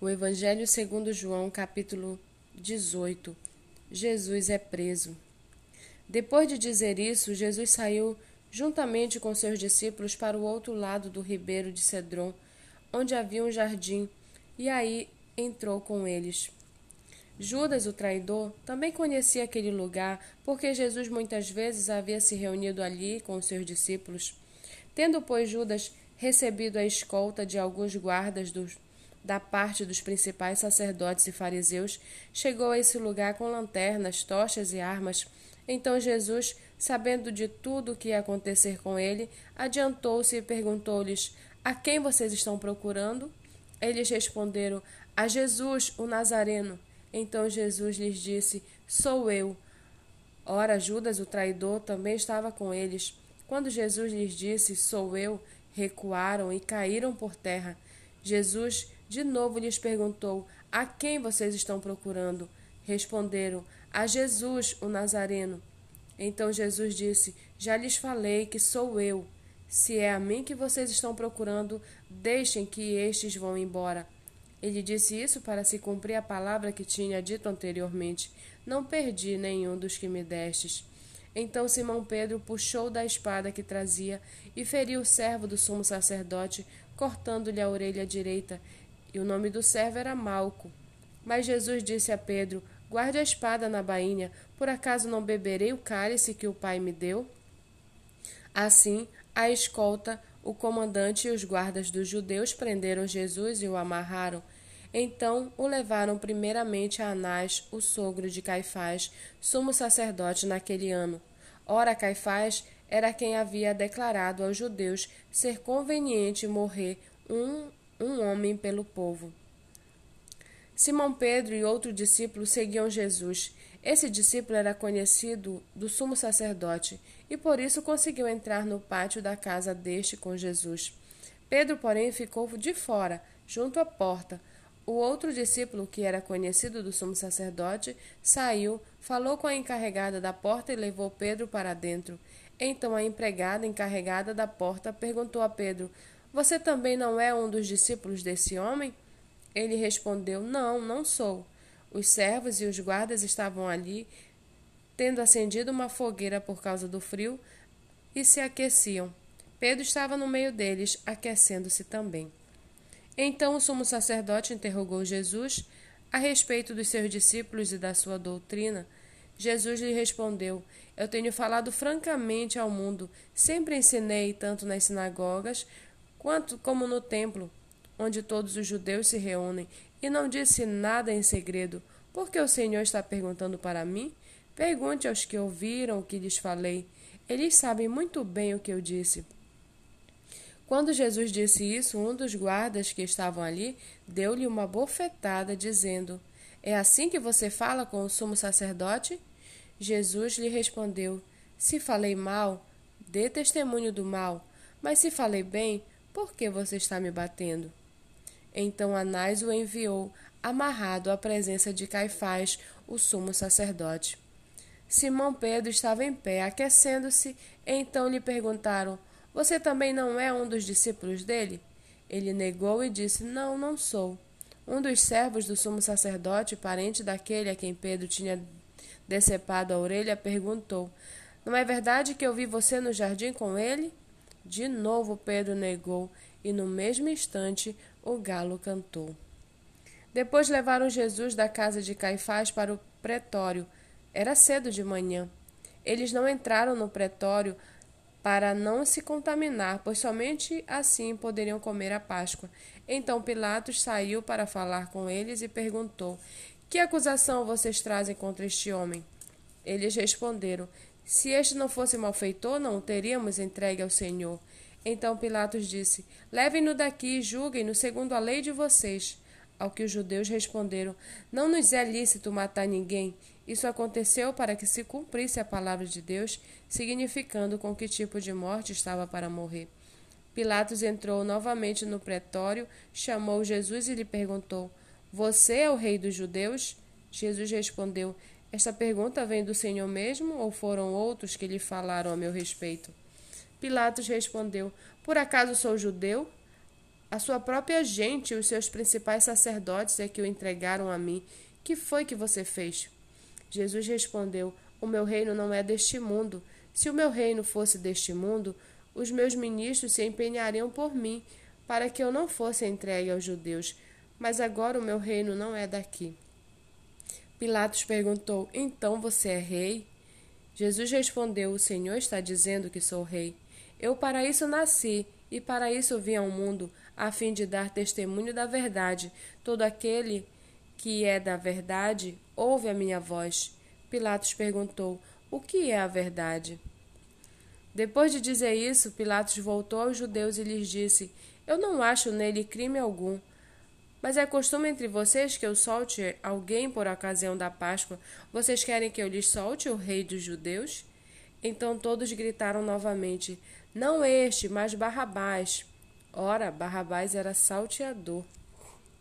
O Evangelho segundo João, capítulo 18. Jesus é preso. Depois de dizer isso, Jesus saiu juntamente com seus discípulos para o outro lado do ribeiro de Cedron, onde havia um jardim, e aí entrou com eles. Judas, o traidor, também conhecia aquele lugar, porque Jesus muitas vezes havia se reunido ali com seus discípulos. Tendo, pois, Judas recebido a escolta de alguns guardas dos da parte dos principais sacerdotes e fariseus, chegou a esse lugar com lanternas, tochas e armas. Então Jesus, sabendo de tudo o que ia acontecer com ele, adiantou-se e perguntou-lhes: A quem vocês estão procurando? Eles responderam: A Jesus, o Nazareno. Então Jesus lhes disse: Sou eu. Ora, Judas, o traidor, também estava com eles. Quando Jesus lhes disse: Sou eu, recuaram e caíram por terra. Jesus de novo lhes perguntou: A quem vocês estão procurando? Responderam: A Jesus, o Nazareno. Então Jesus disse: Já lhes falei que sou eu. Se é a mim que vocês estão procurando, deixem que estes vão embora. Ele disse isso para se cumprir a palavra que tinha dito anteriormente: Não perdi nenhum dos que me destes. Então Simão Pedro puxou da espada que trazia e feriu o servo do sumo sacerdote, cortando-lhe a orelha direita, e o nome do servo era Malco. Mas Jesus disse a Pedro: Guarde a espada na bainha, por acaso não beberei o cálice que o Pai me deu? Assim, a escolta, o comandante e os guardas dos judeus prenderam Jesus e o amarraram. Então o levaram primeiramente a Anás, o sogro de Caifás, sumo sacerdote naquele ano. Ora, Caifás era quem havia declarado aos judeus ser conveniente morrer um um homem pelo povo. Simão Pedro e outro discípulo seguiam Jesus. Esse discípulo era conhecido do sumo sacerdote e por isso conseguiu entrar no pátio da casa deste com Jesus. Pedro, porém, ficou de fora, junto à porta. O outro discípulo, que era conhecido do sumo sacerdote, saiu, falou com a encarregada da porta e levou Pedro para dentro. Então a empregada encarregada da porta perguntou a Pedro: você também não é um dos discípulos desse homem? Ele respondeu: Não, não sou. Os servos e os guardas estavam ali, tendo acendido uma fogueira por causa do frio, e se aqueciam. Pedro estava no meio deles, aquecendo-se também. Então o sumo sacerdote interrogou Jesus a respeito dos seus discípulos e da sua doutrina. Jesus lhe respondeu: Eu tenho falado francamente ao mundo, sempre ensinei, tanto nas sinagogas quanto como no templo, onde todos os judeus se reúnem, e não disse nada em segredo. Por que o Senhor está perguntando para mim? Pergunte aos que ouviram o que lhes falei. Eles sabem muito bem o que eu disse. Quando Jesus disse isso, um dos guardas que estavam ali deu-lhe uma bofetada, dizendo: É assim que você fala com o sumo sacerdote? Jesus lhe respondeu: Se falei mal, dê testemunho do mal, mas se falei bem, por que você está me batendo? Então Anás o enviou, amarrado à presença de Caifás, o sumo sacerdote. Simão Pedro estava em pé, aquecendo-se, então lhe perguntaram: Você também não é um dos discípulos dele? Ele negou e disse: Não, não sou. Um dos servos do sumo sacerdote, parente daquele a quem Pedro tinha decepado a orelha, perguntou: Não é verdade que eu vi você no jardim com ele? De novo Pedro negou, e no mesmo instante o galo cantou. Depois levaram Jesus da casa de Caifás para o pretório. Era cedo de manhã. Eles não entraram no pretório para não se contaminar, pois somente assim poderiam comer a Páscoa. Então Pilatos saiu para falar com eles e perguntou: Que acusação vocês trazem contra este homem? Eles responderam: se este não fosse malfeitor, não o teríamos entregue ao Senhor. Então Pilatos disse: Levem-no daqui e julguem-no segundo a lei de vocês. Ao que os judeus responderam: Não nos é lícito matar ninguém. Isso aconteceu para que se cumprisse a palavra de Deus, significando com que tipo de morte estava para morrer. Pilatos entrou novamente no pretório, chamou Jesus e lhe perguntou: Você é o rei dos judeus? Jesus respondeu: esta pergunta vem do Senhor mesmo ou foram outros que lhe falaram a meu respeito? Pilatos respondeu: Por acaso sou judeu? A sua própria gente e os seus principais sacerdotes é que o entregaram a mim. Que foi que você fez? Jesus respondeu: O meu reino não é deste mundo. Se o meu reino fosse deste mundo, os meus ministros se empenhariam por mim, para que eu não fosse entregue aos judeus. Mas agora o meu reino não é daqui. Pilatos perguntou: Então você é rei? Jesus respondeu: O Senhor está dizendo que sou rei. Eu para isso nasci e para isso vim ao mundo, a fim de dar testemunho da verdade. Todo aquele que é da verdade ouve a minha voz. Pilatos perguntou: O que é a verdade? Depois de dizer isso, Pilatos voltou aos judeus e lhes disse: Eu não acho nele crime algum. Mas é costume entre vocês que eu solte alguém por ocasião da Páscoa. Vocês querem que eu lhes solte o rei dos judeus? Então todos gritaram novamente: Não este, mas Barrabás. Ora, Barrabás era salteador.